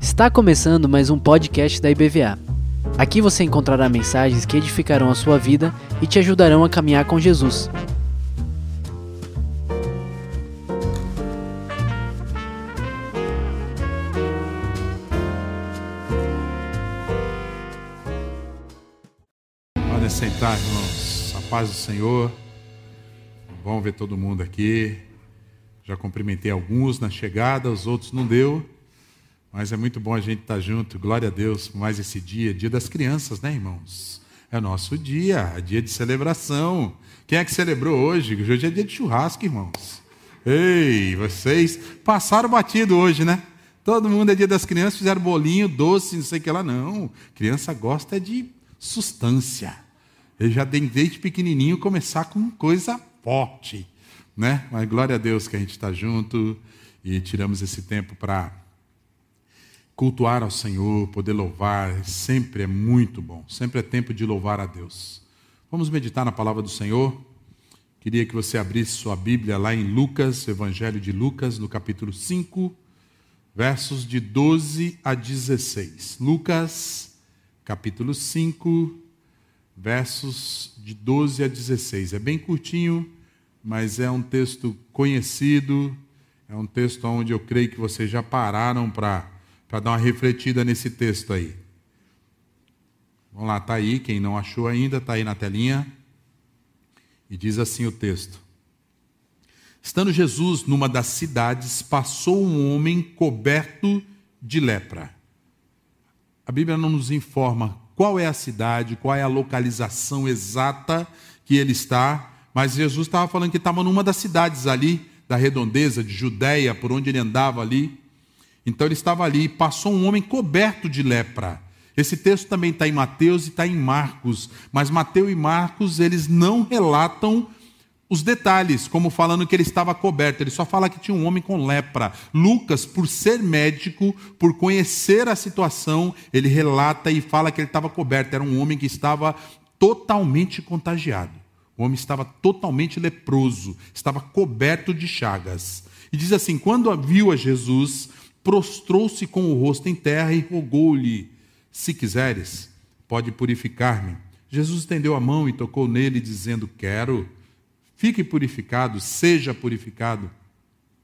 Está começando mais um podcast da IBVA. Aqui você encontrará mensagens que edificarão a sua vida e te ajudarão a caminhar com Jesus. Podem sentar, irmãos. A paz do Senhor. Bom ver todo mundo aqui. Já cumprimentei alguns na chegada, os outros não deu. Mas é muito bom a gente estar junto. Glória a Deus por mais esse dia, dia das crianças, né, irmãos? É nosso dia, é dia de celebração. Quem é que celebrou hoje? Hoje é dia de churrasco, irmãos. Ei, vocês passaram batido hoje, né? Todo mundo é dia das crianças, fizeram bolinho, doce, não sei o que lá. Não, criança gosta de substância. Eu já desde pequenininho começar com coisa forte, né? Mas glória a Deus que a gente está junto e tiramos esse tempo para cultuar ao Senhor, poder louvar, sempre é muito bom. Sempre é tempo de louvar a Deus. Vamos meditar na palavra do Senhor. Queria que você abrisse sua Bíblia lá em Lucas, Evangelho de Lucas, no capítulo 5, versos de 12 a 16. Lucas, capítulo 5, versos de 12 a 16. É bem curtinho, mas é um texto conhecido, é um texto onde eu creio que vocês já pararam para dar uma refletida nesse texto aí. Vamos lá, está aí, quem não achou ainda, está aí na telinha. E diz assim o texto: Estando Jesus numa das cidades, passou um homem coberto de lepra. A Bíblia não nos informa qual é a cidade, qual é a localização exata que ele está, mas Jesus estava falando que estava numa das cidades ali, da redondeza de Judéia, por onde ele andava ali. Então ele estava ali e passou um homem coberto de lepra. Esse texto também está em Mateus e está em Marcos, mas Mateus e Marcos eles não relatam os detalhes, como falando que ele estava coberto, ele só fala que tinha um homem com lepra. Lucas, por ser médico, por conhecer a situação, ele relata e fala que ele estava coberto, era um homem que estava totalmente contagiado. O homem estava totalmente leproso, estava coberto de chagas. E diz assim: quando viu a Jesus, prostrou-se com o rosto em terra e rogou-lhe: Se quiseres, pode purificar-me. Jesus estendeu a mão e tocou nele, dizendo: Quero. Fique purificado, seja purificado.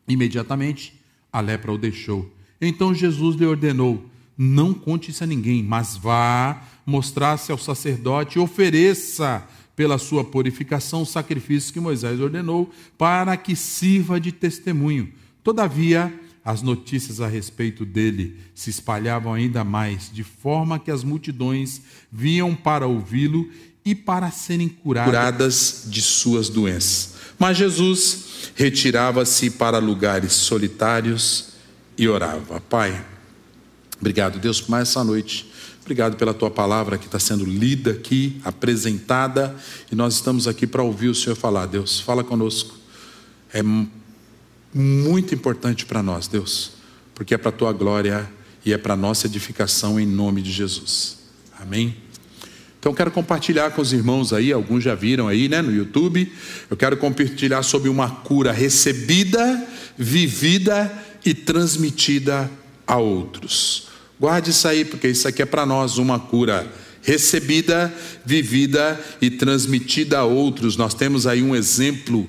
Imediatamente a lepra o deixou. Então Jesus lhe ordenou: Não conte isso a ninguém, mas vá mostrar-se ao sacerdote e ofereça pela sua purificação o sacrifício que Moisés ordenou, para que sirva de testemunho. Todavia, as notícias a respeito dele se espalhavam ainda mais, de forma que as multidões vinham para ouvi-lo e para serem curadas, curadas de suas doenças. Mas Jesus retirava-se para lugares solitários e orava. Pai, obrigado, Deus, por mais essa noite. Obrigado pela tua palavra que está sendo lida aqui, apresentada, e nós estamos aqui para ouvir o Senhor falar. Deus, fala conosco. É muito importante para nós, Deus, porque é para a tua glória e é para a nossa edificação em nome de Jesus. Amém? Então, quero compartilhar com os irmãos aí, alguns já viram aí, né, no YouTube. Eu quero compartilhar sobre uma cura recebida, vivida e transmitida a outros. Guarde isso aí, porque isso aqui é para nós uma cura recebida, vivida e transmitida a outros. Nós temos aí um exemplo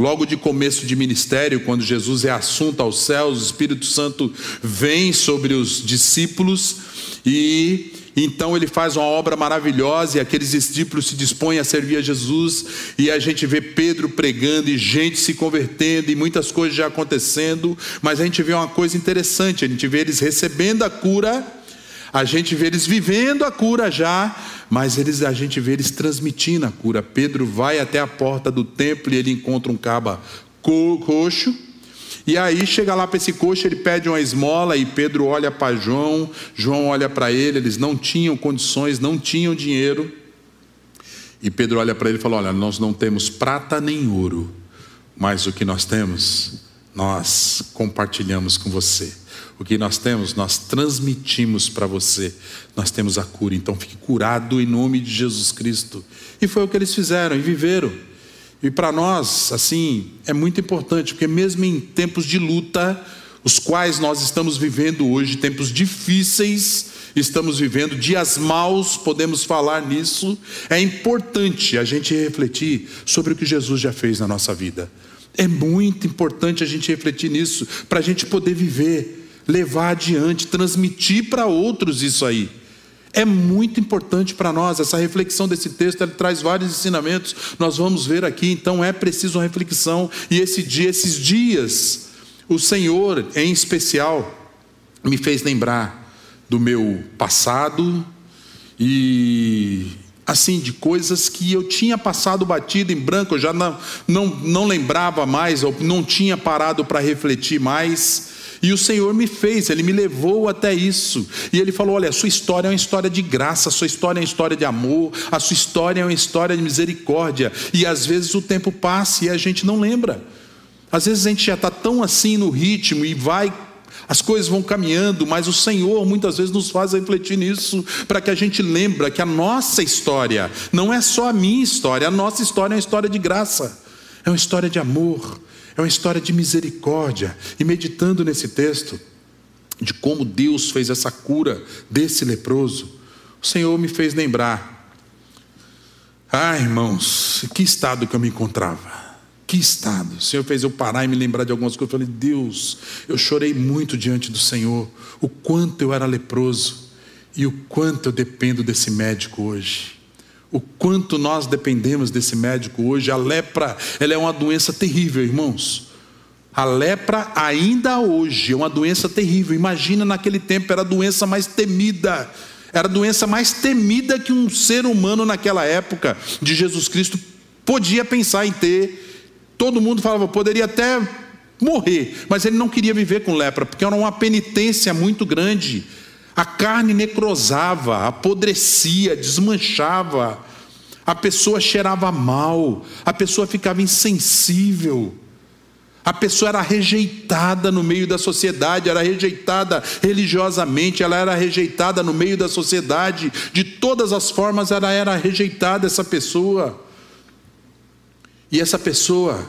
Logo de começo de ministério, quando Jesus é assunto aos céus, o Espírito Santo vem sobre os discípulos e então ele faz uma obra maravilhosa e aqueles discípulos se dispõem a servir a Jesus e a gente vê Pedro pregando e gente se convertendo e muitas coisas já acontecendo, mas a gente vê uma coisa interessante, a gente vê eles recebendo a cura, a gente vê eles vivendo a cura já, mas eles, a gente vê eles transmitindo a cura. Pedro vai até a porta do templo e ele encontra um caba coxo. E aí chega lá para esse coxo, ele pede uma esmola e Pedro olha para João, João olha para ele, eles não tinham condições, não tinham dinheiro. E Pedro olha para ele e fala: Olha, nós não temos prata nem ouro, mas o que nós temos, nós compartilhamos com você. O que nós temos, nós transmitimos para você. Nós temos a cura. Então fique curado em nome de Jesus Cristo. E foi o que eles fizeram e viveram. E para nós, assim, é muito importante, porque mesmo em tempos de luta, os quais nós estamos vivendo hoje, tempos difíceis, estamos vivendo dias maus, podemos falar nisso, é importante a gente refletir sobre o que Jesus já fez na nossa vida. É muito importante a gente refletir nisso, para a gente poder viver, levar adiante, transmitir para outros isso aí. É muito importante para nós essa reflexão desse texto, ele traz vários ensinamentos. Nós vamos ver aqui, então é preciso uma reflexão. E esse dia, esses dias, o Senhor, em especial, me fez lembrar do meu passado e assim de coisas que eu tinha passado batido em branco, eu já não, não, não lembrava mais, ou não tinha parado para refletir mais. E o Senhor me fez, Ele me levou até isso. E Ele falou: Olha, a sua história é uma história de graça, a sua história é uma história de amor, a sua história é uma história de misericórdia. E às vezes o tempo passa e a gente não lembra. Às vezes a gente já está tão assim no ritmo e vai as coisas vão caminhando, mas o Senhor muitas vezes nos faz refletir nisso, para que a gente lembre que a nossa história não é só a minha história, a nossa história é uma história de graça, é uma história de amor, é uma história de misericórdia. E meditando nesse texto, de como Deus fez essa cura desse leproso, o Senhor me fez lembrar. Ah, irmãos, que estado que eu me encontrava. Que estado. O Senhor fez eu parar e me lembrar de algumas coisas. Eu falei, Deus, eu chorei muito diante do Senhor. O quanto eu era leproso e o quanto eu dependo desse médico hoje o quanto nós dependemos desse médico hoje. A lepra, ela é uma doença terrível, irmãos. A lepra ainda hoje é uma doença terrível. Imagina naquele tempo era a doença mais temida. Era a doença mais temida que um ser humano naquela época de Jesus Cristo podia pensar em ter. Todo mundo falava, poderia até morrer, mas ele não queria viver com lepra, porque era uma penitência muito grande. A carne necrosava, apodrecia, desmanchava, a pessoa cheirava mal, a pessoa ficava insensível. A pessoa era rejeitada no meio da sociedade, era rejeitada religiosamente, ela era rejeitada no meio da sociedade, de todas as formas ela era rejeitada, essa pessoa. E essa pessoa,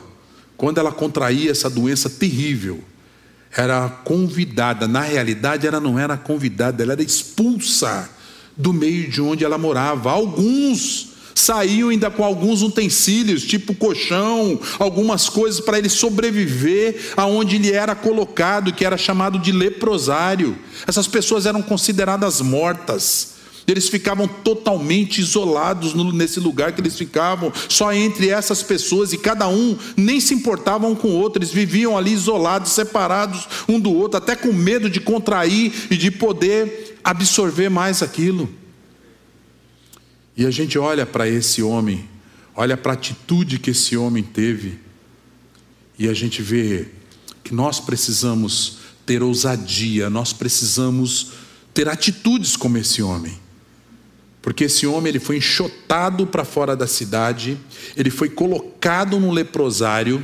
quando ela contraía essa doença terrível, era convidada, na realidade ela não era convidada, ela era expulsa do meio de onde ela morava. Alguns saíam ainda com alguns utensílios, tipo colchão, algumas coisas para ele sobreviver aonde ele era colocado, que era chamado de leprosário. Essas pessoas eram consideradas mortas. Eles ficavam totalmente isolados nesse lugar que eles ficavam, só entre essas pessoas, e cada um nem se importava com o outro, eles viviam ali isolados, separados um do outro, até com medo de contrair e de poder absorver mais aquilo. E a gente olha para esse homem, olha para a atitude que esse homem teve, e a gente vê que nós precisamos ter ousadia, nós precisamos ter atitudes como esse homem. Porque esse homem ele foi enxotado para fora da cidade, ele foi colocado no leprosário.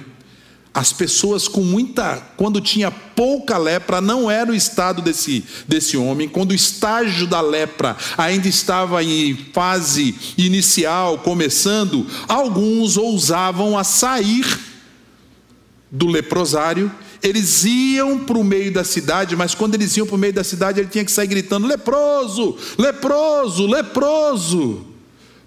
As pessoas com muita, quando tinha pouca lepra, não era o estado desse, desse homem. Quando o estágio da lepra ainda estava em fase inicial, começando, alguns ousavam a sair do leprosário eles iam para o meio da cidade, mas quando eles iam para o meio da cidade, ele tinha que sair gritando: leproso, leproso, leproso,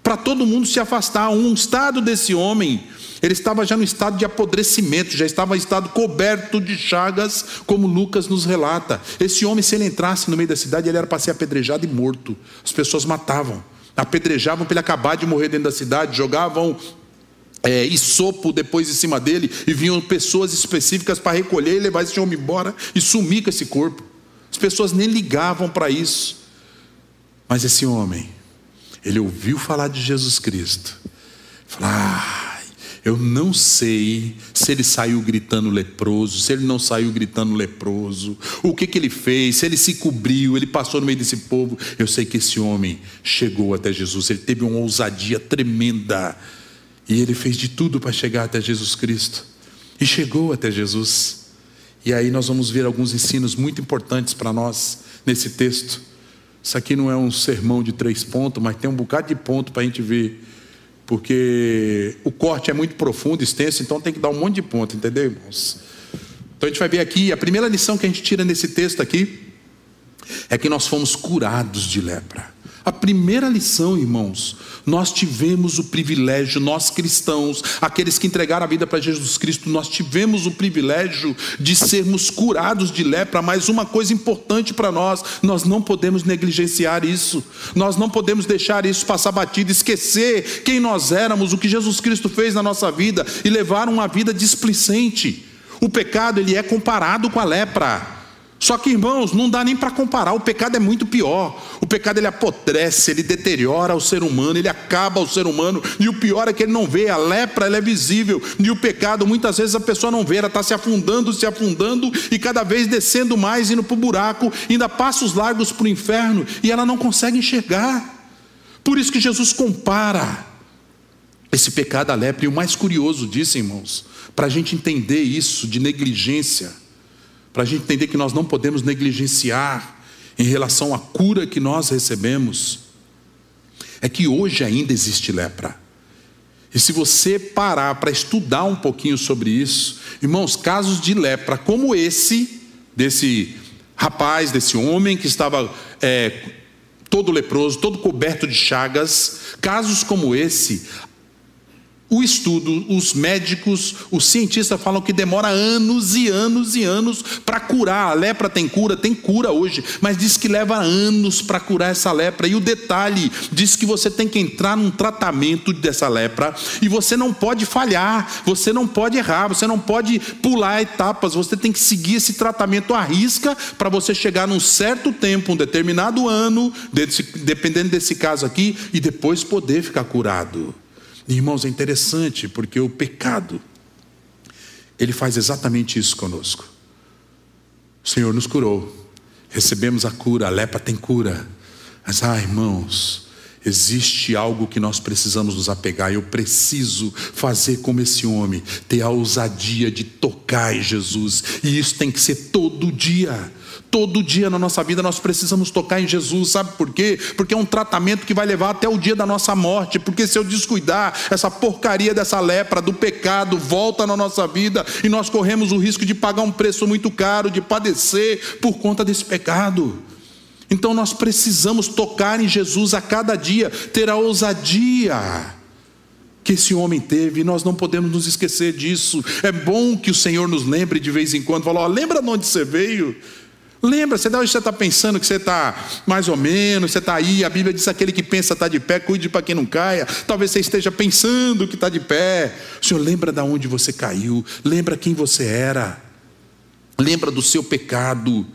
para todo mundo se afastar. Um estado desse homem, ele estava já no estado de apodrecimento, já estava em estado coberto de chagas, como Lucas nos relata. Esse homem, se ele entrasse no meio da cidade, ele era para ser apedrejado e morto. As pessoas matavam apedrejavam para ele acabar de morrer dentro da cidade, jogavam é, e sopo depois em cima dele, e vinham pessoas específicas para recolher e levar esse homem embora e sumir com esse corpo. As pessoas nem ligavam para isso. Mas esse homem, ele ouviu falar de Jesus Cristo. Falou, ah, eu não sei se ele saiu gritando leproso, se ele não saiu gritando leproso, o que, que ele fez, se ele se cobriu, ele passou no meio desse povo. Eu sei que esse homem chegou até Jesus, ele teve uma ousadia tremenda e ele fez de tudo para chegar até Jesus Cristo. E chegou até Jesus. E aí nós vamos ver alguns ensinos muito importantes para nós nesse texto. Isso aqui não é um sermão de três pontos, mas tem um bocado de ponto para a gente ver. porque o corte é muito profundo, extenso, então tem que dar um monte de ponto, entendeu, irmãos? Então a gente vai ver aqui, a primeira lição que a gente tira nesse texto aqui é que nós fomos curados de lepra. A primeira lição, irmãos, nós tivemos o privilégio, nós cristãos, aqueles que entregaram a vida para Jesus Cristo, nós tivemos o privilégio de sermos curados de lepra, mas uma coisa importante para nós, nós não podemos negligenciar isso, nós não podemos deixar isso passar batido, esquecer quem nós éramos, o que Jesus Cristo fez na nossa vida e levar uma vida displicente. O pecado, ele é comparado com a lepra. Só que, irmãos, não dá nem para comparar, o pecado é muito pior. O pecado ele apodrece, ele deteriora o ser humano, ele acaba o ser humano, e o pior é que ele não vê, a lepra ela é visível, e o pecado muitas vezes a pessoa não vê, ela está se afundando, se afundando, e cada vez descendo mais, indo para o buraco, ainda passa os largos para o inferno, e ela não consegue enxergar. Por isso que Jesus compara esse pecado à lepra, e o mais curioso disso, irmãos, para a gente entender isso de negligência, para a gente entender que nós não podemos negligenciar em relação à cura que nós recebemos, é que hoje ainda existe lepra. E se você parar para estudar um pouquinho sobre isso, irmãos, casos de lepra como esse, desse rapaz, desse homem que estava é, todo leproso, todo coberto de chagas, casos como esse, o estudo, os médicos, os cientistas falam que demora anos e anos e anos para curar. A lepra tem cura, tem cura hoje, mas diz que leva anos para curar essa lepra. E o detalhe diz que você tem que entrar num tratamento dessa lepra e você não pode falhar, você não pode errar, você não pode pular etapas, você tem que seguir esse tratamento à risca para você chegar num certo tempo, um determinado ano, dependendo desse caso aqui, e depois poder ficar curado. Irmãos, é interessante porque o pecado, ele faz exatamente isso conosco. O Senhor nos curou, recebemos a cura, a lepra tem cura. Mas, ah, irmãos, existe algo que nós precisamos nos apegar. Eu preciso fazer como esse homem, ter a ousadia de tocar em Jesus, e isso tem que ser todo dia. Todo dia na nossa vida nós precisamos tocar em Jesus, sabe por quê? Porque é um tratamento que vai levar até o dia da nossa morte. Porque se eu descuidar, essa porcaria dessa lepra, do pecado, volta na nossa vida e nós corremos o risco de pagar um preço muito caro, de padecer por conta desse pecado. Então nós precisamos tocar em Jesus a cada dia, ter a ousadia que esse homem teve, e nós não podemos nos esquecer disso. É bom que o Senhor nos lembre de vez em quando, falar: lembra de onde você veio? Lembra, você você está pensando que você está mais ou menos, você está aí, a Bíblia diz aquele que pensa está de pé, cuide para que não caia. Talvez você esteja pensando que está de pé. O Senhor lembra de onde você caiu, lembra quem você era, lembra do seu pecado.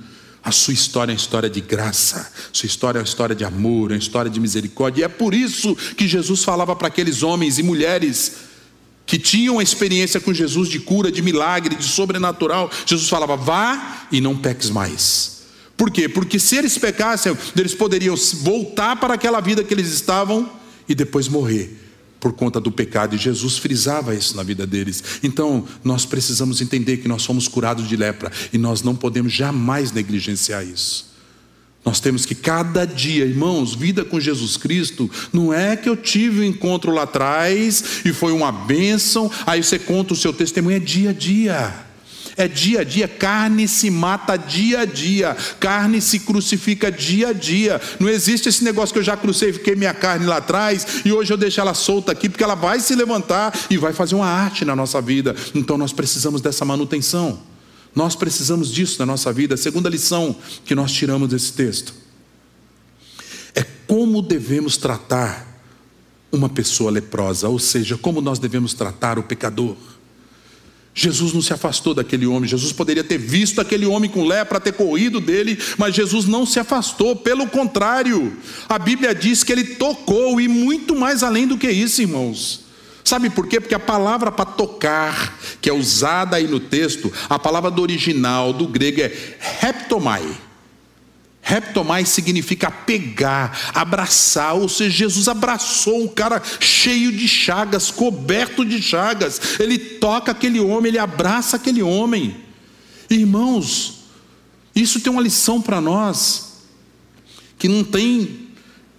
A sua história é uma história de graça, sua história é uma história de amor, é uma história de misericórdia. E é por isso que Jesus falava para aqueles homens e mulheres que tinham a experiência com Jesus de cura, de milagre, de sobrenatural, Jesus falava: vá e não peques mais. Por quê? Porque se eles pecassem, eles poderiam voltar para aquela vida que eles estavam e depois morrer por conta do pecado, e Jesus frisava isso na vida deles. Então, nós precisamos entender que nós somos curados de lepra e nós não podemos jamais negligenciar isso. Nós temos que cada dia, irmãos, vida com Jesus Cristo, não é que eu tive um encontro lá atrás e foi uma bênção, aí você conta o seu testemunho, é dia a dia. É dia a dia, carne se mata dia a dia, carne se crucifica dia a dia. Não existe esse negócio que eu já crucifiquei minha carne lá atrás e hoje eu deixo ela solta aqui, porque ela vai se levantar e vai fazer uma arte na nossa vida. Então nós precisamos dessa manutenção. Nós precisamos disso na nossa vida. A segunda lição que nós tiramos desse texto é como devemos tratar uma pessoa leprosa, ou seja, como nós devemos tratar o pecador. Jesus não se afastou daquele homem, Jesus poderia ter visto aquele homem com lepra, ter corrido dele, mas Jesus não se afastou, pelo contrário, a Bíblia diz que ele tocou, e muito mais além do que isso, irmãos. Sabe por quê? Porque a palavra para tocar, que é usada aí no texto, a palavra do original, do grego, é heptomai. Heptomai significa pegar, abraçar, ou seja, Jesus abraçou um cara cheio de chagas, coberto de chagas. Ele toca aquele homem, ele abraça aquele homem. Irmãos, isso tem uma lição para nós, que não tem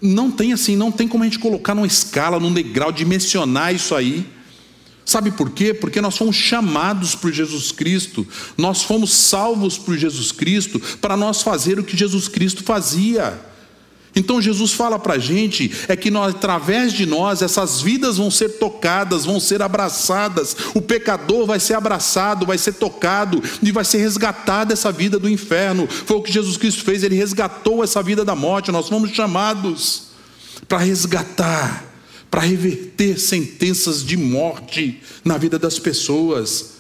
não tem assim, não tem como a gente colocar numa escala, num degrau, dimensionar isso aí. Sabe por quê? Porque nós fomos chamados por Jesus Cristo, nós fomos salvos por Jesus Cristo para nós fazer o que Jesus Cristo fazia. Então Jesus fala para a gente é que nós, através de nós essas vidas vão ser tocadas, vão ser abraçadas. O pecador vai ser abraçado, vai ser tocado e vai ser resgatado essa vida do inferno. Foi o que Jesus Cristo fez, ele resgatou essa vida da morte. Nós fomos chamados para resgatar para reverter sentenças de morte na vida das pessoas,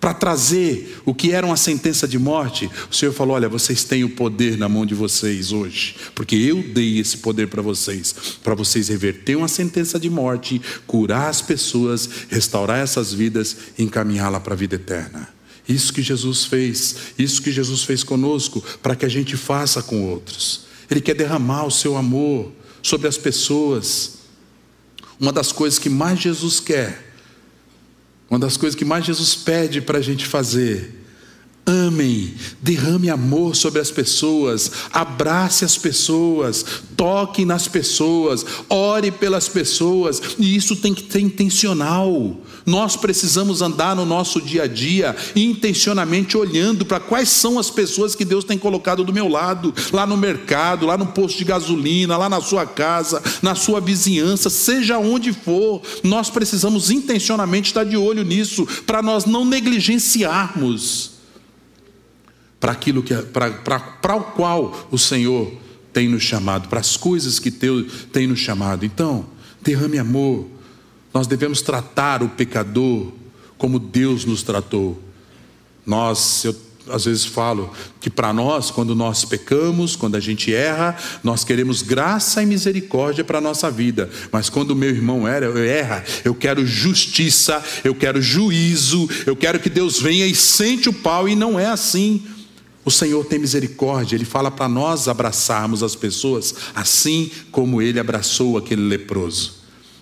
para trazer o que era uma sentença de morte. O Senhor falou: Olha, vocês têm o poder na mão de vocês hoje, porque eu dei esse poder para vocês, para vocês reverter uma sentença de morte, curar as pessoas, restaurar essas vidas e encaminhá-la para a vida eterna. Isso que Jesus fez, isso que Jesus fez conosco, para que a gente faça com outros. Ele quer derramar o seu amor sobre as pessoas. Uma das coisas que mais Jesus quer, uma das coisas que mais Jesus pede para a gente fazer, Amem, derrame amor sobre as pessoas, abrace as pessoas, toque nas pessoas, ore pelas pessoas, e isso tem que ser intencional. Nós precisamos andar no nosso dia a dia intencionalmente olhando para quais são as pessoas que Deus tem colocado do meu lado, lá no mercado, lá no posto de gasolina, lá na sua casa, na sua vizinhança, seja onde for, nós precisamos intencionalmente estar de olho nisso, para nós não negligenciarmos para aquilo que para o qual o Senhor tem nos chamado, para as coisas que Deus tem nos chamado. Então, derrame amor. Nós devemos tratar o pecador como Deus nos tratou. Nós, eu às vezes falo que para nós, quando nós pecamos, quando a gente erra, nós queremos graça e misericórdia para a nossa vida. Mas quando o meu irmão erra, eu quero justiça, eu quero juízo, eu quero que Deus venha e sente o pau, e não é assim. O Senhor tem misericórdia, Ele fala para nós abraçarmos as pessoas assim como Ele abraçou aquele leproso.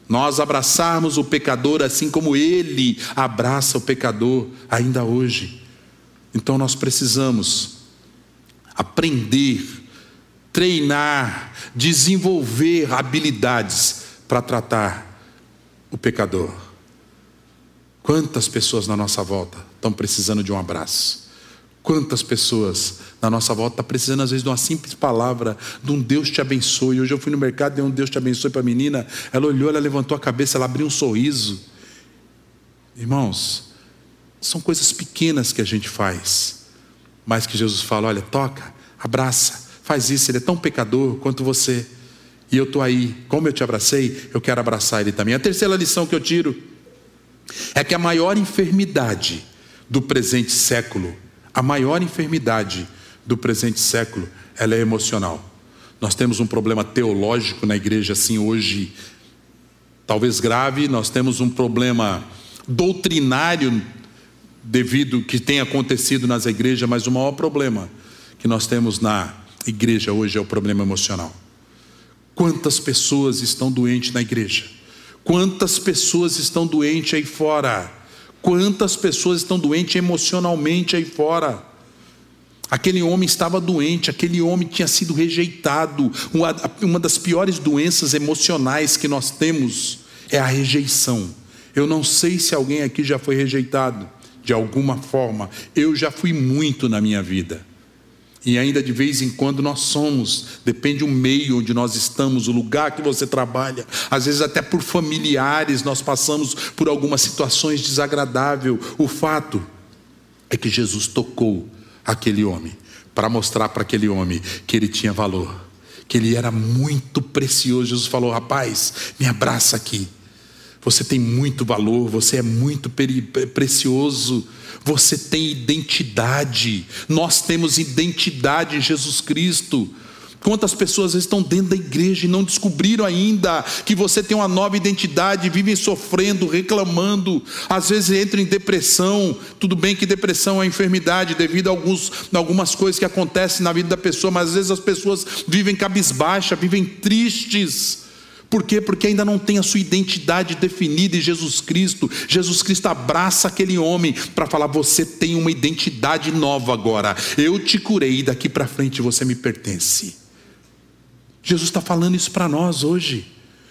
Nós abraçarmos o pecador assim como Ele abraça o pecador ainda hoje. Então nós precisamos aprender, treinar, desenvolver habilidades para tratar o pecador. Quantas pessoas na nossa volta estão precisando de um abraço? Quantas pessoas na nossa volta estão tá precisando, às vezes, de uma simples palavra, de um Deus te abençoe. Hoje eu fui no mercado, dei um Deus te abençoe para a menina. Ela olhou, ela levantou a cabeça, ela abriu um sorriso. Irmãos, são coisas pequenas que a gente faz, mas que Jesus fala: olha, toca, abraça, faz isso. Ele é tão pecador quanto você. E eu estou aí, como eu te abracei, eu quero abraçar ele também. A terceira lição que eu tiro é que a maior enfermidade do presente século a maior enfermidade do presente século, ela é emocional. Nós temos um problema teológico na igreja assim hoje, talvez grave, nós temos um problema doutrinário devido que tem acontecido nas igrejas, mas o maior problema que nós temos na igreja hoje é o problema emocional. Quantas pessoas estão doentes na igreja? Quantas pessoas estão doentes aí fora? Quantas pessoas estão doentes emocionalmente aí fora? Aquele homem estava doente, aquele homem tinha sido rejeitado. Uma, das piores doenças emocionais que nós temos é a rejeição. Eu não sei se alguém aqui já foi rejeitado de alguma forma. Eu já fui muito na minha vida. E ainda de vez em quando nós somos, depende do meio onde nós estamos, o lugar que você trabalha, às vezes até por familiares nós passamos por algumas situações desagradáveis. O fato é que Jesus tocou aquele homem para mostrar para aquele homem que ele tinha valor, que ele era muito precioso. Jesus falou: "Rapaz, me abraça aqui. Você tem muito valor, você é muito precioso." Você tem identidade. Nós temos identidade em Jesus Cristo. Quantas pessoas estão dentro da igreja e não descobriram ainda que você tem uma nova identidade, vivem sofrendo, reclamando, às vezes entram em depressão. Tudo bem que depressão é enfermidade devido a, alguns, algumas coisas que acontecem na vida da pessoa, mas às vezes as pessoas vivem cabisbaixa, vivem tristes por quê? Porque ainda não tem a sua identidade definida em Jesus Cristo. Jesus Cristo abraça aquele homem para falar: você tem uma identidade nova agora. Eu te curei e daqui para frente você me pertence. Jesus está falando isso para nós hoje.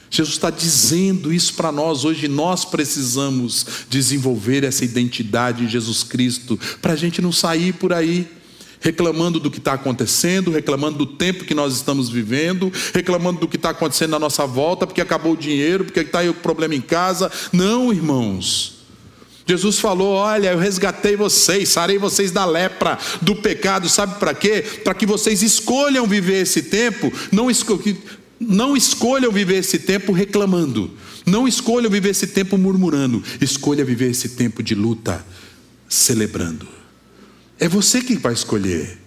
Jesus está dizendo isso para nós hoje. Nós precisamos desenvolver essa identidade em Jesus Cristo para a gente não sair por aí reclamando do que está acontecendo, reclamando do tempo que nós estamos vivendo, reclamando do que está acontecendo na nossa volta, porque acabou o dinheiro, porque está aí o problema em casa. Não, irmãos. Jesus falou: Olha, eu resgatei vocês, sarei vocês da lepra, do pecado, sabe para quê? Para que vocês escolham viver esse tempo, não, esco não escolham viver esse tempo reclamando, não escolham viver esse tempo murmurando, escolha viver esse tempo de luta celebrando. É você que vai escolher.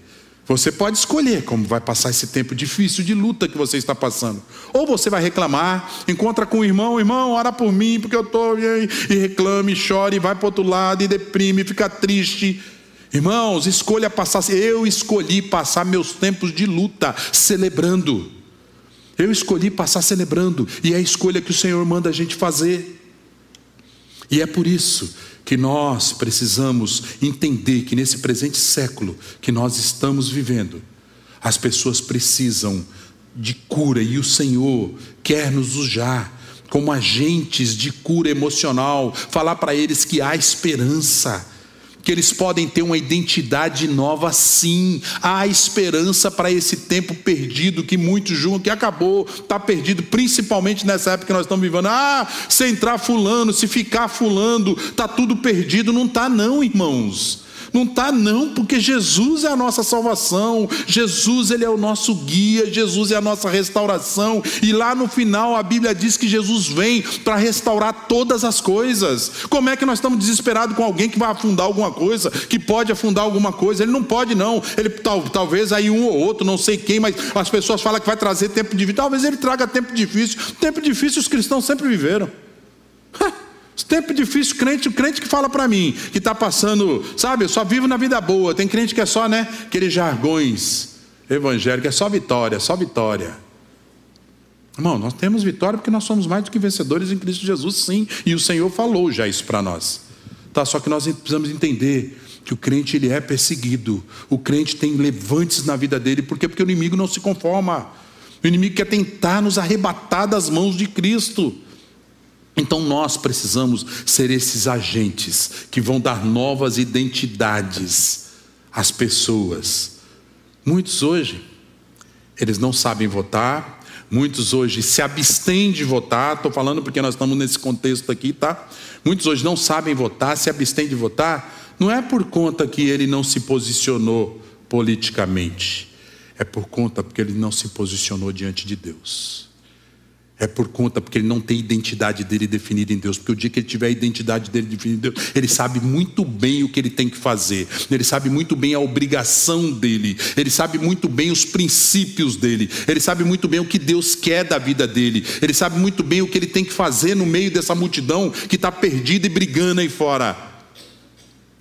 Você pode escolher como vai passar esse tempo difícil de luta que você está passando. Ou você vai reclamar, encontra com o irmão, irmão, ora por mim, porque eu estou. E reclame, chore, vai para outro lado, e deprime, fica triste. Irmãos, escolha passar. Eu escolhi passar meus tempos de luta celebrando. Eu escolhi passar celebrando. E é a escolha que o Senhor manda a gente fazer. E é por isso que nós precisamos entender que nesse presente século que nós estamos vivendo, as pessoas precisam de cura e o Senhor quer nos usar como agentes de cura emocional, falar para eles que há esperança que eles podem ter uma identidade nova, sim. Há esperança para esse tempo perdido que muitos julgam que acabou, está perdido, principalmente nessa época que nós estamos vivendo. Ah, se entrar fulano, se ficar fulano, está tudo perdido. Não está, não, irmãos. Não está não, porque Jesus é a nossa salvação, Jesus ele é o nosso guia, Jesus é a nossa restauração, e lá no final a Bíblia diz que Jesus vem para restaurar todas as coisas. Como é que nós estamos desesperados com alguém que vai afundar alguma coisa, que pode afundar alguma coisa? Ele não pode não. Ele tal, talvez aí um ou outro, não sei quem, mas as pessoas falam que vai trazer tempo difícil. Talvez ele traga tempo difícil. Tempo difícil os cristãos sempre viveram. Tempo difícil, crente, crente que fala para mim, que está passando, sabe, eu só vivo na vida boa. Tem crente que é só, né, aqueles jargões evangélicos, é só vitória, só vitória. Irmão, nós temos vitória porque nós somos mais do que vencedores em Cristo Jesus, sim. E o Senhor falou já isso para nós. Tá, só que nós precisamos entender que o crente ele é perseguido. O crente tem levantes na vida dele, por quê? Porque o inimigo não se conforma. O inimigo quer tentar nos arrebatar das mãos de Cristo. Então nós precisamos ser esses agentes que vão dar novas identidades às pessoas. Muitos hoje, eles não sabem votar, muitos hoje se abstêm de votar, estou falando porque nós estamos nesse contexto aqui, tá? Muitos hoje não sabem votar, se abstêm de votar, não é por conta que ele não se posicionou politicamente, é por conta porque ele não se posicionou diante de Deus. É por conta, porque ele não tem identidade dele definida em Deus. Porque o dia que ele tiver a identidade dele definida em Deus, ele sabe muito bem o que ele tem que fazer. Ele sabe muito bem a obrigação dele. Ele sabe muito bem os princípios dele. Ele sabe muito bem o que Deus quer da vida dele. Ele sabe muito bem o que ele tem que fazer no meio dessa multidão que está perdida e brigando aí fora.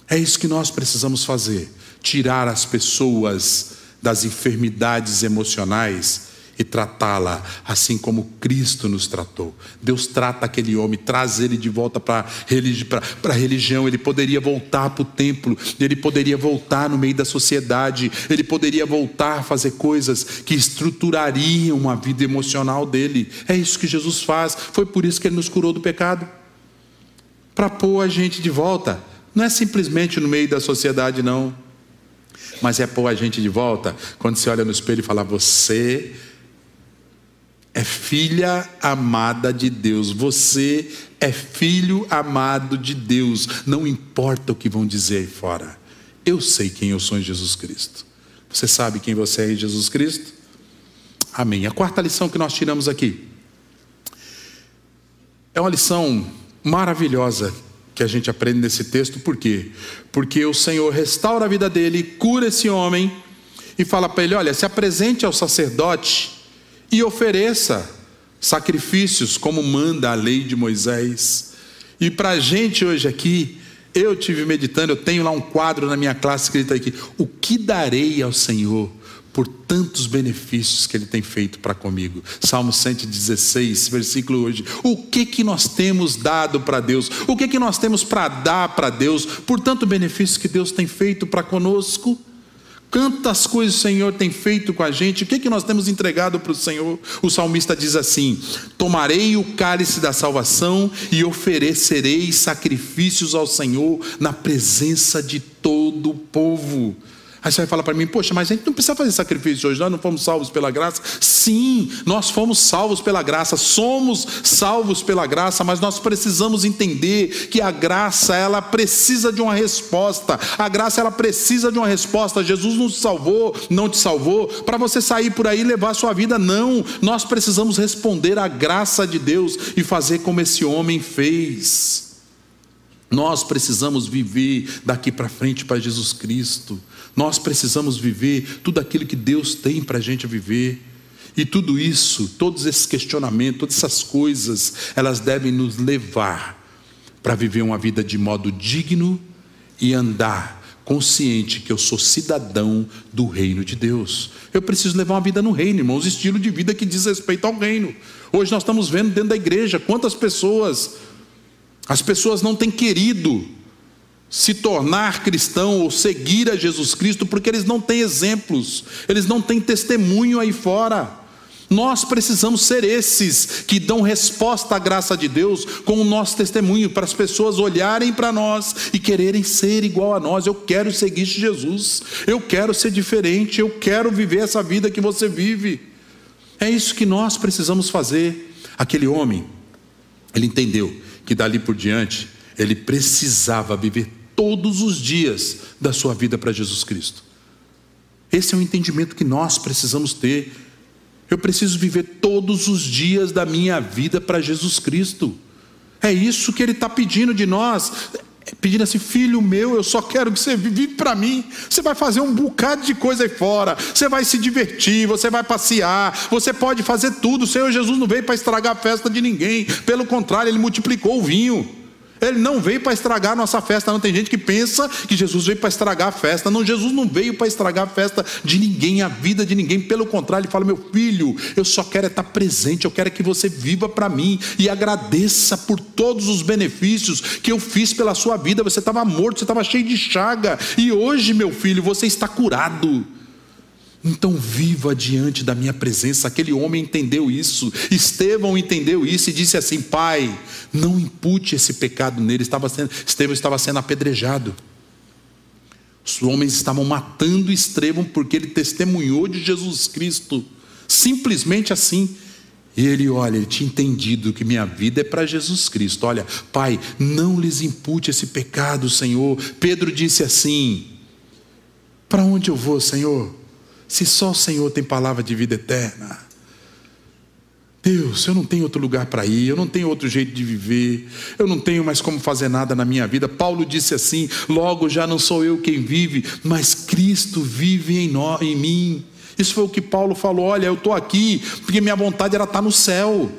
É isso que nós precisamos fazer: tirar as pessoas das enfermidades emocionais e tratá-la assim como Cristo nos tratou. Deus trata aquele homem, traz ele de volta para religi a religião. Ele poderia voltar para o templo, ele poderia voltar no meio da sociedade, ele poderia voltar a fazer coisas que estruturariam a vida emocional dele. É isso que Jesus faz. Foi por isso que ele nos curou do pecado para pôr a gente de volta. Não é simplesmente no meio da sociedade, não. Mas é pôr a gente de volta quando você olha no espelho e fala: Você é filha amada de Deus. Você é filho amado de Deus. Não importa o que vão dizer aí fora. Eu sei quem eu sou em Jesus Cristo. Você sabe quem você é em Jesus Cristo? Amém. A quarta lição que nós tiramos aqui é uma lição maravilhosa que a gente aprende nesse texto, por quê? Porque o Senhor restaura a vida dele, cura esse homem e fala para ele: olha, se apresente ao sacerdote e ofereça sacrifícios como manda a lei de Moisés. E para a gente hoje aqui, eu tive meditando, eu tenho lá um quadro na minha classe escrito aqui: O que darei ao Senhor por tantos benefícios que Ele tem feito para comigo? Salmo 116, versículo hoje. O que que nós temos dado para Deus? O que que nós temos para dar para Deus por tanto benefício que Deus tem feito para conosco? Quantas coisas o Senhor tem feito com a gente, o que, que nós temos entregado para o Senhor? O salmista diz assim: Tomarei o cálice da salvação e oferecerei sacrifícios ao Senhor na presença de todo o povo. Aí você vai falar para mim, poxa, mas a gente não precisa fazer sacrifício hoje, nós não fomos salvos pela graça? Sim, nós fomos salvos pela graça, somos salvos pela graça, mas nós precisamos entender que a graça, ela precisa de uma resposta. A graça, ela precisa de uma resposta. Jesus nos salvou, não te salvou, para você sair por aí e levar a sua vida, não. Nós precisamos responder à graça de Deus e fazer como esse homem fez. Nós precisamos viver daqui para frente para Jesus Cristo. Nós precisamos viver tudo aquilo que Deus tem para a gente viver. E tudo isso, todos esses questionamentos, todas essas coisas, elas devem nos levar para viver uma vida de modo digno e andar consciente que eu sou cidadão do reino de Deus. Eu preciso levar uma vida no reino, irmãos, estilo de vida que diz respeito ao reino. Hoje nós estamos vendo dentro da igreja quantas pessoas, as pessoas não têm querido se tornar cristão ou seguir a Jesus Cristo, porque eles não têm exemplos, eles não têm testemunho aí fora. Nós precisamos ser esses que dão resposta à graça de Deus com o nosso testemunho, para as pessoas olharem para nós e quererem ser igual a nós. Eu quero seguir Jesus, eu quero ser diferente, eu quero viver essa vida que você vive. É isso que nós precisamos fazer. Aquele homem, ele entendeu que dali por diante ele precisava viver todos os dias da sua vida para Jesus Cristo. Esse é o entendimento que nós precisamos ter. Eu preciso viver todos os dias da minha vida para Jesus Cristo. É isso que Ele está pedindo de nós. Pedindo assim, filho meu, eu só quero que você vive para mim. Você vai fazer um bocado de coisa aí fora. Você vai se divertir, você vai passear, você pode fazer tudo. O Senhor Jesus não veio para estragar a festa de ninguém. Pelo contrário, Ele multiplicou o vinho. Ele não veio para estragar a nossa festa. Não tem gente que pensa que Jesus veio para estragar a festa. Não, Jesus não veio para estragar a festa de ninguém, a vida de ninguém. Pelo contrário, ele fala: meu filho, eu só quero é estar presente. Eu quero é que você viva para mim e agradeça por todos os benefícios que eu fiz pela sua vida. Você estava morto, você estava cheio de chaga e hoje, meu filho, você está curado. Então viva diante da minha presença. Aquele homem entendeu isso. Estevão entendeu isso e disse assim: Pai, não impute esse pecado nele. Estava sendo, Estevão estava sendo apedrejado. Os homens estavam matando Estevão porque ele testemunhou de Jesus Cristo. Simplesmente assim. E ele, olha, ele tinha entendido que minha vida é para Jesus Cristo. Olha, Pai, não lhes impute esse pecado, Senhor. Pedro disse assim: Para onde eu vou, Senhor? Se só o Senhor tem palavra de vida eterna. Deus, eu não tenho outro lugar para ir, eu não tenho outro jeito de viver, eu não tenho mais como fazer nada na minha vida. Paulo disse assim: logo já não sou eu quem vive, mas Cristo vive em, nós, em mim. Isso foi o que Paulo falou: olha, eu estou aqui porque minha vontade era estar no céu.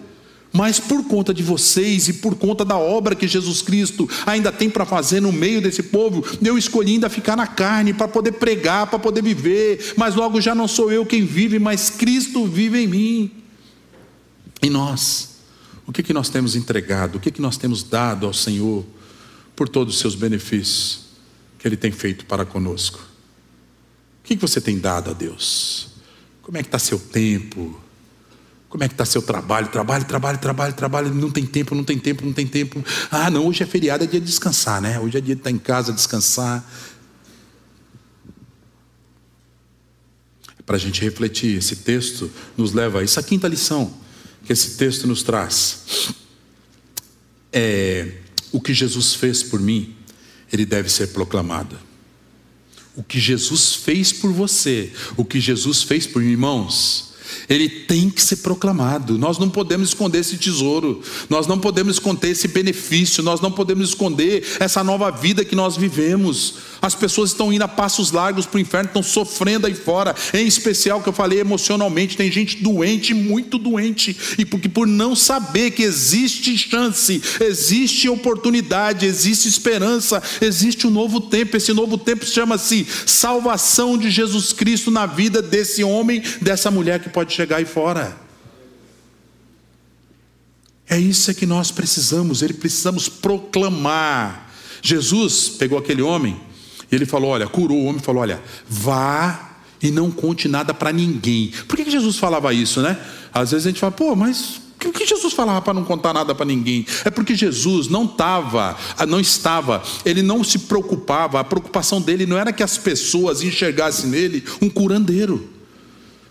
Mas por conta de vocês e por conta da obra que Jesus Cristo ainda tem para fazer no meio desse povo, eu escolhi ainda ficar na carne para poder pregar, para poder viver. Mas logo já não sou eu quem vive, mas Cristo vive em mim. E nós, o que, que nós temos entregado, o que, que nós temos dado ao Senhor por todos os seus benefícios que Ele tem feito para conosco? O que, que você tem dado a Deus? Como é que está seu tempo? Como é que está seu trabalho? Trabalho, trabalho, trabalho, trabalho, não tem tempo, não tem tempo, não tem tempo. Ah, não, hoje é feriado, é dia de descansar, né? Hoje é dia de estar em casa, descansar. É para a gente refletir, esse texto nos leva a isso. A quinta lição que esse texto nos traz é o que Jesus fez por mim, ele deve ser proclamado. O que Jesus fez por você, o que Jesus fez por mim, irmãos, ele tem que ser proclamado. Nós não podemos esconder esse tesouro, nós não podemos esconder esse benefício, nós não podemos esconder essa nova vida que nós vivemos. As pessoas estão indo a passos largos para o inferno, estão sofrendo aí fora, em especial que eu falei emocionalmente. Tem gente doente, muito doente, e porque por não saber que existe chance, existe oportunidade, existe esperança, existe um novo tempo. Esse novo tempo chama-se salvação de Jesus Cristo na vida desse homem, dessa mulher que pode chegar aí fora. É isso que nós precisamos, ele precisamos proclamar. Jesus pegou aquele homem E ele falou: Olha, curou o homem falou: Olha, vá e não conte nada para ninguém. Por que, que Jesus falava isso, né? Às vezes a gente fala, pô, mas o que Jesus falava para não contar nada para ninguém? É porque Jesus não estava, não estava, ele não se preocupava, a preocupação dele não era que as pessoas enxergassem nele um curandeiro.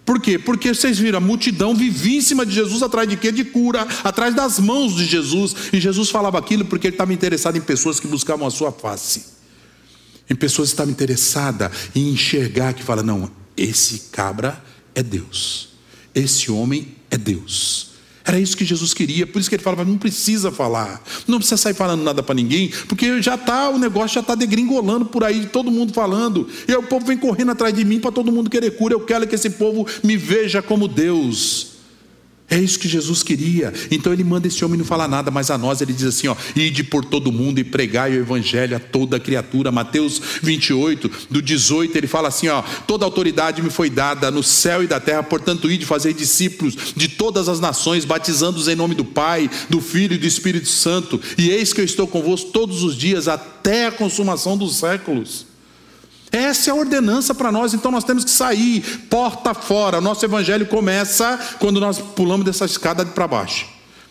Por quê? Porque vocês viram a multidão vivíssima de Jesus atrás de quê? De cura, atrás das mãos de Jesus. E Jesus falava aquilo porque ele estava interessado em pessoas que buscavam a sua face. Em pessoas que estavam interessadas em enxergar que fala, não, esse cabra é Deus. Esse homem é Deus. Era isso que Jesus queria, por isso que ele falava: não precisa falar, não precisa sair falando nada para ninguém, porque já tá, o negócio já está degringolando por aí, todo mundo falando, e o povo vem correndo atrás de mim para todo mundo querer cura. Eu quero que esse povo me veja como Deus. É isso que Jesus queria. Então ele manda esse homem não falar nada, mas a nós ele diz assim: ó, ide por todo mundo e pregai o evangelho a toda criatura. Mateus 28, do 18, ele fala assim: ó, toda autoridade me foi dada no céu e da terra, portanto, ide fazer discípulos de todas as nações, batizando-os em nome do Pai, do Filho e do Espírito Santo. E eis que eu estou convosco todos os dias até a consumação dos séculos. Essa é a ordenança para nós, então nós temos que sair, porta fora. O nosso evangelho começa quando nós pulamos dessa escada para baixo.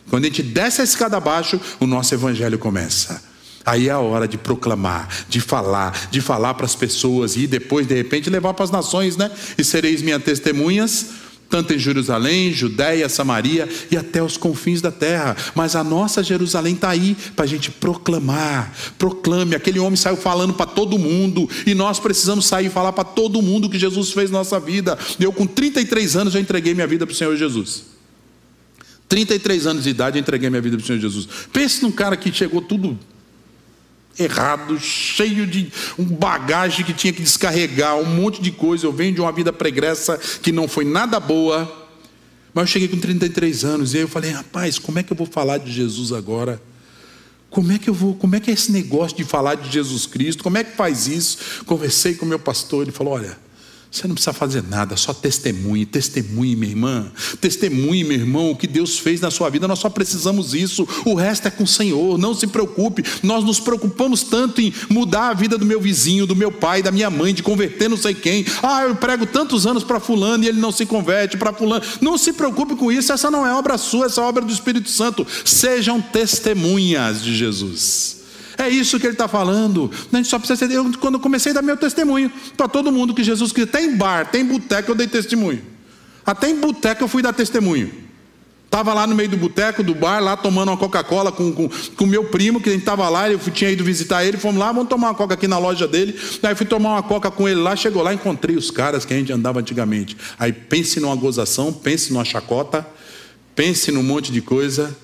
Quando a gente desce a escada abaixo, o nosso evangelho começa. Aí é a hora de proclamar, de falar, de falar para as pessoas e depois, de repente, levar para as nações, né? E sereis minhas testemunhas tanto em Jerusalém, Judéia, Samaria e até os confins da terra. Mas a nossa Jerusalém está aí para a gente proclamar. Proclame. Aquele homem saiu falando para todo mundo e nós precisamos sair e falar para todo mundo que Jesus fez na nossa vida. Eu, com 33 anos, já entreguei minha vida para o Senhor Jesus. 33 anos de idade, eu entreguei minha vida para o Senhor Jesus. Pense num cara que chegou tudo errado, cheio de um bagagem que tinha que descarregar, um monte de coisa. Eu venho de uma vida pregressa que não foi nada boa. Mas eu cheguei com 33 anos e aí eu falei, rapaz, como é que eu vou falar de Jesus agora? Como é que eu vou, como é que é esse negócio de falar de Jesus Cristo? Como é que faz isso? Conversei com o meu pastor, ele falou: olha, você não precisa fazer nada, só testemunhe, testemunhe, minha irmã, testemunhe, meu irmão, o que Deus fez na sua vida, nós só precisamos isso, o resto é com o Senhor, não se preocupe, nós nos preocupamos tanto em mudar a vida do meu vizinho, do meu pai, da minha mãe, de converter não sei quem, ah, eu prego tantos anos para fulano e ele não se converte, para fulano, não se preocupe com isso, essa não é obra sua, essa é obra do Espírito Santo, sejam testemunhas de Jesus. É isso que ele está falando. A gente só precisa ser. Eu, quando comecei a dar meu testemunho para todo mundo que Jesus Cristo. Até em bar, até em boteco eu dei testemunho. Até em boteco eu fui dar testemunho. Estava lá no meio do boteco, do bar, lá tomando uma Coca-Cola com o com, meu primo, que a gente estava lá, eu tinha ido visitar ele, fomos lá, vamos tomar uma Coca aqui na loja dele. Aí fui tomar uma Coca com ele lá, chegou lá, encontrei os caras que a gente andava antigamente. Aí pense numa gozação, pense numa chacota, pense num monte de coisa.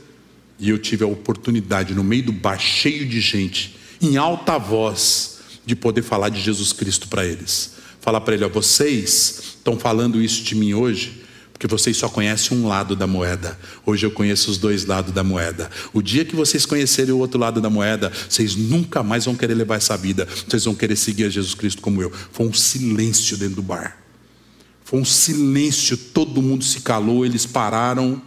E eu tive a oportunidade, no meio do bar cheio de gente, em alta voz, de poder falar de Jesus Cristo para eles. Falar para ele: vocês estão falando isso de mim hoje, porque vocês só conhecem um lado da moeda. Hoje eu conheço os dois lados da moeda. O dia que vocês conhecerem o outro lado da moeda, vocês nunca mais vão querer levar essa vida. Vocês vão querer seguir a Jesus Cristo como eu. Foi um silêncio dentro do bar. Foi um silêncio, todo mundo se calou, eles pararam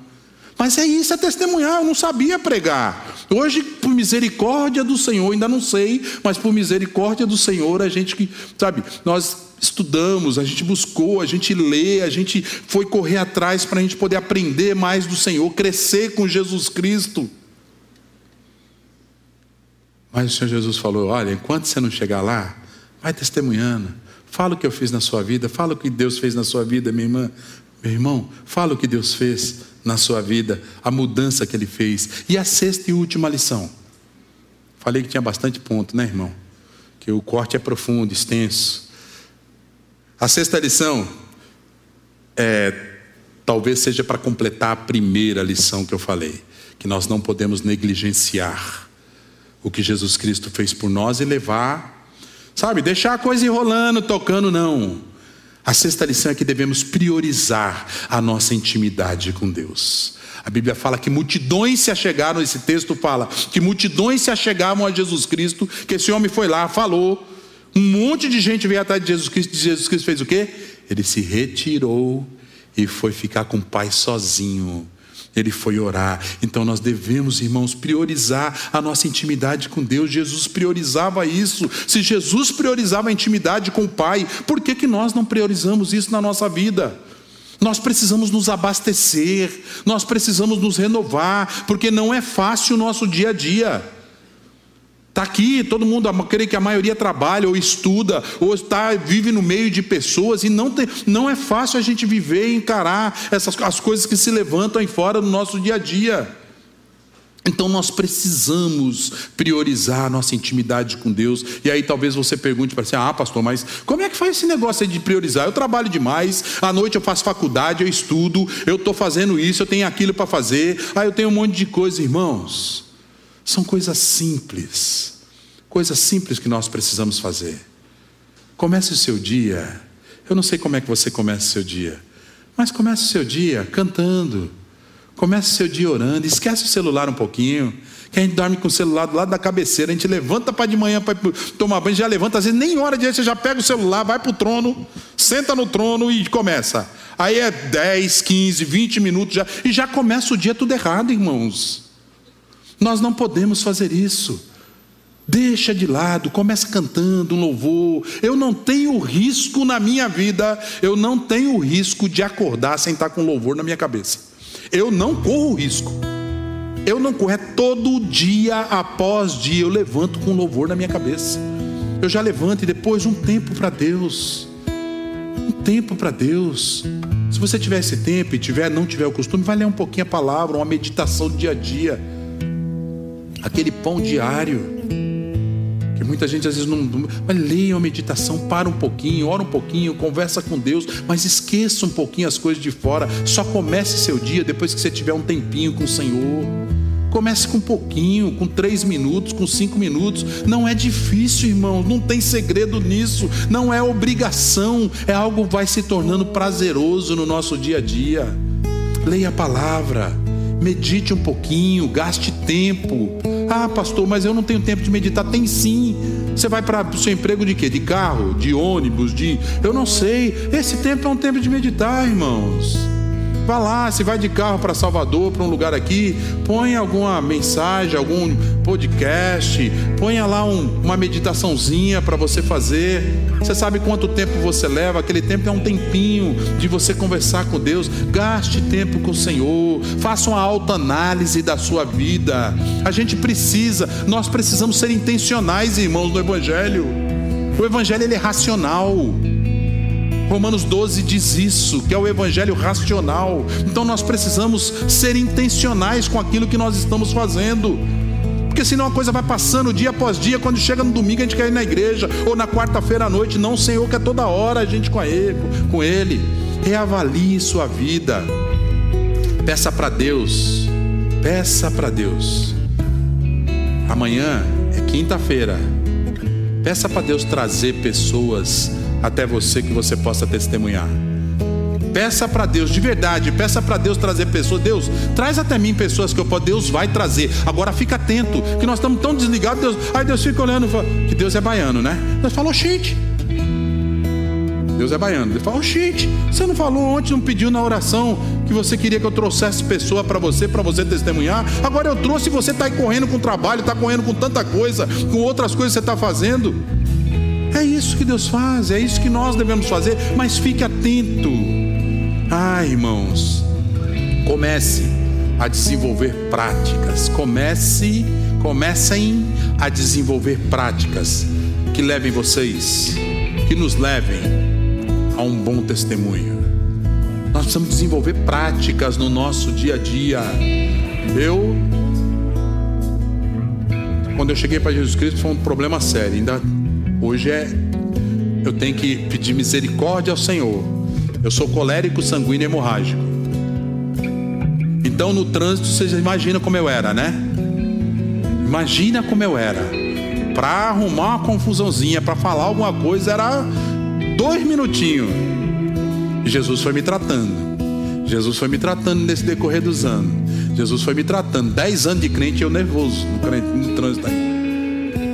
mas é isso, é testemunhar. Eu não sabia pregar. Hoje, por misericórdia do Senhor, ainda não sei, mas por misericórdia do Senhor, a gente que, sabe, nós estudamos, a gente buscou, a gente lê, a gente foi correr atrás para a gente poder aprender mais do Senhor, crescer com Jesus Cristo. Mas o Senhor Jesus falou: olha, enquanto você não chegar lá, vai testemunhando. Fala o que eu fiz na sua vida, fala o que Deus fez na sua vida, minha irmã. Meu irmão, fala o que Deus fez na sua vida, a mudança que Ele fez. E a sexta e última lição. Falei que tinha bastante ponto, né, irmão? Que o corte é profundo, extenso. A sexta lição é, talvez seja para completar a primeira lição que eu falei, que nós não podemos negligenciar o que Jesus Cristo fez por nós e levar, sabe, deixar a coisa enrolando, tocando, não. A sexta lição é que devemos priorizar a nossa intimidade com Deus. A Bíblia fala que multidões se achegaram, esse texto fala que multidões se achegavam a Jesus Cristo, que esse homem foi lá, falou, um monte de gente veio atrás de Jesus Cristo, e Jesus Cristo fez o quê? Ele se retirou e foi ficar com o pai sozinho. Ele foi orar. Então nós devemos, irmãos, priorizar a nossa intimidade com Deus. Jesus priorizava isso. Se Jesus priorizava a intimidade com o Pai, por que, que nós não priorizamos isso na nossa vida? Nós precisamos nos abastecer, nós precisamos nos renovar, porque não é fácil o nosso dia a dia. Está aqui, todo mundo, creio que a maioria trabalha ou estuda, ou está, vive no meio de pessoas, e não, tem, não é fácil a gente viver e encarar essas, as coisas que se levantam aí fora no nosso dia a dia. Então nós precisamos priorizar a nossa intimidade com Deus. E aí talvez você pergunte para si: ah, pastor, mas como é que faz esse negócio aí de priorizar? Eu trabalho demais, à noite eu faço faculdade, eu estudo, eu estou fazendo isso, eu tenho aquilo para fazer, aí eu tenho um monte de coisa, irmãos. São coisas simples, coisas simples que nós precisamos fazer. Comece o seu dia. Eu não sei como é que você começa o seu dia, mas comece o seu dia cantando. Comece o seu dia orando. Esquece o celular um pouquinho. Que a gente dorme com o celular do lado da cabeceira. A gente levanta para de manhã para tomar banho, já levanta. Às vezes nem hora de você já pega o celular, vai para o trono, senta no trono e começa. Aí é 10, 15, 20 minutos já. E já começa o dia tudo errado, irmãos. Nós não podemos fazer isso. Deixa de lado, começa cantando louvor. Eu não tenho risco na minha vida, eu não tenho risco de acordar sem estar com louvor na minha cabeça. Eu não corro risco. Eu não corro, é todo dia após dia eu levanto com louvor na minha cabeça. Eu já levanto e depois um tempo para Deus. Um tempo para Deus. Se você tiver esse tempo e tiver, não tiver o costume, vai ler um pouquinho a palavra, uma meditação do dia a dia aquele pão diário. Que muita gente às vezes não. Mas leia uma meditação, para um pouquinho, ora um pouquinho, conversa com Deus, mas esqueça um pouquinho as coisas de fora. Só comece seu dia depois que você tiver um tempinho com o Senhor. Comece com um pouquinho, com três minutos, com cinco minutos. Não é difícil, irmão. Não tem segredo nisso. Não é obrigação. É algo que vai se tornando prazeroso no nosso dia a dia. Leia a palavra medite um pouquinho, gaste tempo. Ah, pastor, mas eu não tenho tempo de meditar. Tem sim. Você vai para o seu emprego de quê? De carro, de ônibus, de. Eu não sei. Esse tempo é um tempo de meditar, irmãos. Vá lá, se vai de carro para Salvador, para um lugar aqui, põe alguma mensagem, algum podcast, ponha lá um, uma meditaçãozinha para você fazer. Você sabe quanto tempo você leva? Aquele tempo é um tempinho de você conversar com Deus. Gaste tempo com o Senhor, faça uma autoanálise da sua vida. A gente precisa, nós precisamos ser intencionais, irmãos, no Evangelho. O Evangelho ele é racional. Romanos 12 diz isso, que é o evangelho racional. Então nós precisamos ser intencionais com aquilo que nós estamos fazendo. Porque senão a coisa vai passando dia após dia, quando chega no domingo a gente quer ir na igreja, ou na quarta-feira à noite, não, Senhor quer toda hora a gente com ele, com ele. Reavalie sua vida. Peça para Deus. Peça para Deus. Amanhã é quinta-feira. Peça para Deus trazer pessoas até você que você possa testemunhar. Peça para Deus, de verdade, peça para Deus trazer pessoas. Deus, traz até mim pessoas que eu posso. Deus vai trazer. Agora fica atento, que nós estamos tão desligados. Deus, aí Deus fica olhando fala, que Deus é baiano, né? Deus falou, gente. Deus é baiano. Ele falou, gente, você não falou ontem, não pediu na oração que você queria que eu trouxesse pessoa para você, para você testemunhar? Agora eu trouxe e você está correndo com trabalho, está correndo com tanta coisa, com outras coisas que você está fazendo. É isso que Deus faz, é isso que nós devemos fazer, mas fique atento. Ah, irmãos, comece a desenvolver práticas. Comece, comecem a desenvolver práticas que levem vocês, que nos levem a um bom testemunho. Nós precisamos desenvolver práticas no nosso dia a dia. Eu quando eu cheguei para Jesus Cristo foi um problema sério, ainda Hoje é eu tenho que pedir misericórdia ao Senhor. Eu sou colérico, sanguíneo hemorrágico. Então no trânsito vocês imaginam como eu era, né? Imagina como eu era. Para arrumar uma confusãozinha, para falar alguma coisa, era dois minutinhos. Jesus foi me tratando. Jesus foi me tratando nesse decorrer dos anos. Jesus foi me tratando. Dez anos de crente eu nervoso no, crente, no trânsito.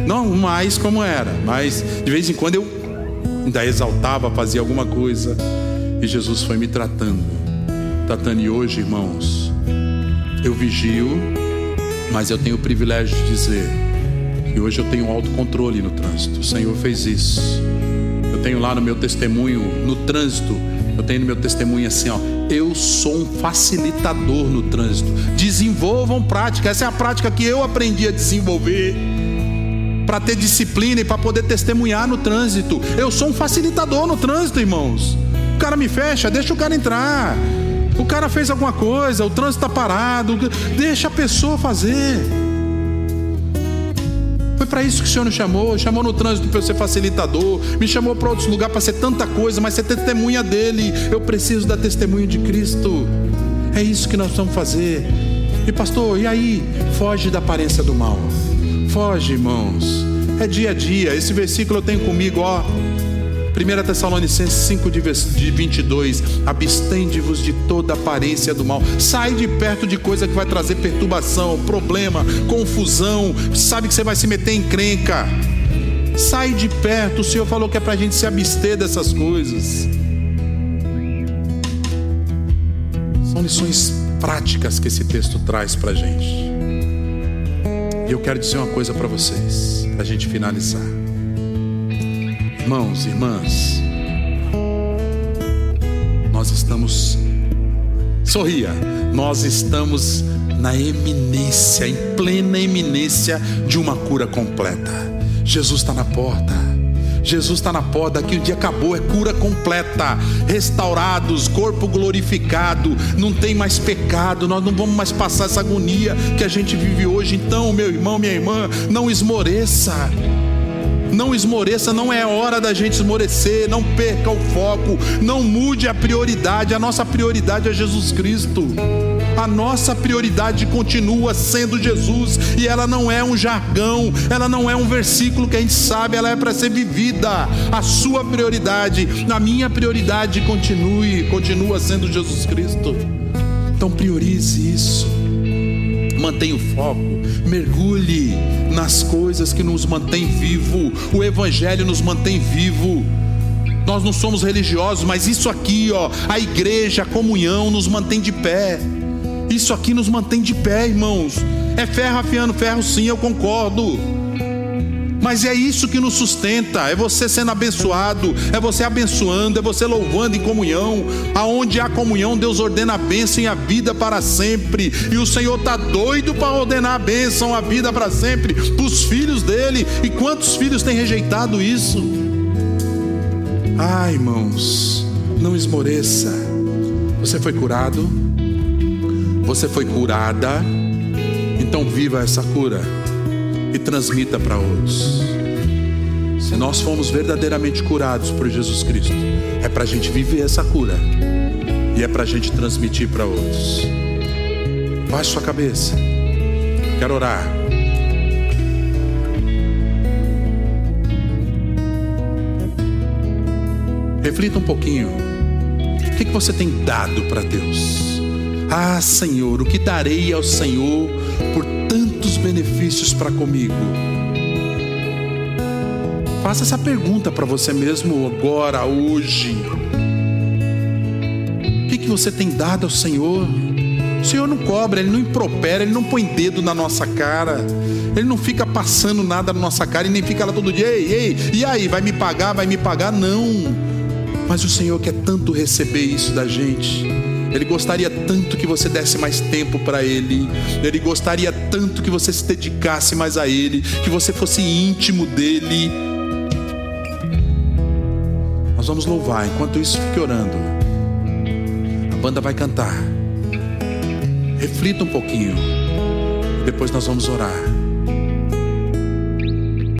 Não mais como era, mas de vez em quando eu ainda exaltava, fazia alguma coisa. E Jesus foi me tratando. Tratando. E hoje, irmãos, eu vigio, mas eu tenho o privilégio de dizer que hoje eu tenho autocontrole no trânsito. O Senhor fez isso. Eu tenho lá no meu testemunho, no trânsito, eu tenho no meu testemunho assim, ó. Eu sou um facilitador no trânsito. Desenvolvam prática. Essa é a prática que eu aprendi a desenvolver para ter disciplina e para poder testemunhar no trânsito. Eu sou um facilitador no trânsito, irmãos. Cara me fecha, deixa o cara entrar. O cara fez alguma coisa, o trânsito está parado, deixa a pessoa fazer. Foi para isso que o Senhor nos chamou, chamou no trânsito para eu ser facilitador, me chamou para outros lugares para ser tanta coisa, mas ser testemunha dele. Eu preciso da testemunha de Cristo. É isso que nós vamos fazer. E pastor, e aí? Foge da aparência do mal. Foge, irmãos. É dia a dia. Esse versículo eu tenho comigo, ó. 1 Tessalonicenses 5 de 22, abstende-vos de toda aparência do mal. Sai de perto de coisa que vai trazer perturbação, problema, confusão. Sabe que você vai se meter em crenca. Sai de perto. O Senhor falou que é para a gente se abster dessas coisas. São lições práticas que esse texto traz para a gente. E eu quero dizer uma coisa para vocês, para a gente finalizar. Irmãos, irmãs, nós estamos, sorria, nós estamos na eminência, em plena eminência de uma cura completa. Jesus está na porta. Jesus está na porta, que o dia acabou, é cura completa, restaurados, corpo glorificado, não tem mais pecado, nós não vamos mais passar essa agonia que a gente vive hoje. Então, meu irmão, minha irmã, não esmoreça. Não esmoreça, não é hora da gente esmorecer, não perca o foco, não mude a prioridade, a nossa prioridade é Jesus Cristo. A nossa prioridade continua sendo Jesus e ela não é um jargão, ela não é um versículo que a gente sabe, ela é para ser vivida. A sua prioridade, a minha prioridade continue, continua sendo Jesus Cristo. Então priorize isso. Mantenha o foco, mergulhe nas coisas que nos mantêm vivo. O evangelho nos mantém vivo. Nós não somos religiosos, mas isso aqui, ó, a igreja, a comunhão nos mantém de pé. Isso aqui nos mantém de pé, irmãos. É ferro afiando ferro, sim, eu concordo. Mas é isso que nos sustenta, é você sendo abençoado, é você abençoando, é você louvando em comunhão. Aonde há comunhão, Deus ordena a bênção e a vida para sempre. E o Senhor está doido para ordenar a bênção, a vida para sempre, para os filhos dele. E quantos filhos têm rejeitado isso? Ah, irmãos, não esmoreça. Você foi curado, você foi curada, então viva essa cura e transmita para outros. Se nós fomos verdadeiramente curados por Jesus Cristo, é para a gente viver essa cura e é para a gente transmitir para outros. Baixe sua cabeça, quero orar. Reflita um pouquinho. O que, que você tem dado para Deus? Ah, Senhor, o que darei ao Senhor tantos benefícios para comigo? Faça essa pergunta para você mesmo agora, hoje. O que, que você tem dado ao Senhor? O Senhor não cobra, Ele não impropera, Ele não põe dedo na nossa cara. Ele não fica passando nada na nossa cara e nem fica lá todo dia, ei, ei, e aí, vai me pagar, vai me pagar? Não. Mas o Senhor quer tanto receber isso da gente. Ele gostaria tanto que você desse mais tempo para Ele. Ele gostaria tanto que você se dedicasse mais a Ele, que você fosse íntimo dele. Nós vamos louvar, enquanto isso, fique orando. A banda vai cantar. Reflita um pouquinho. Depois nós vamos orar.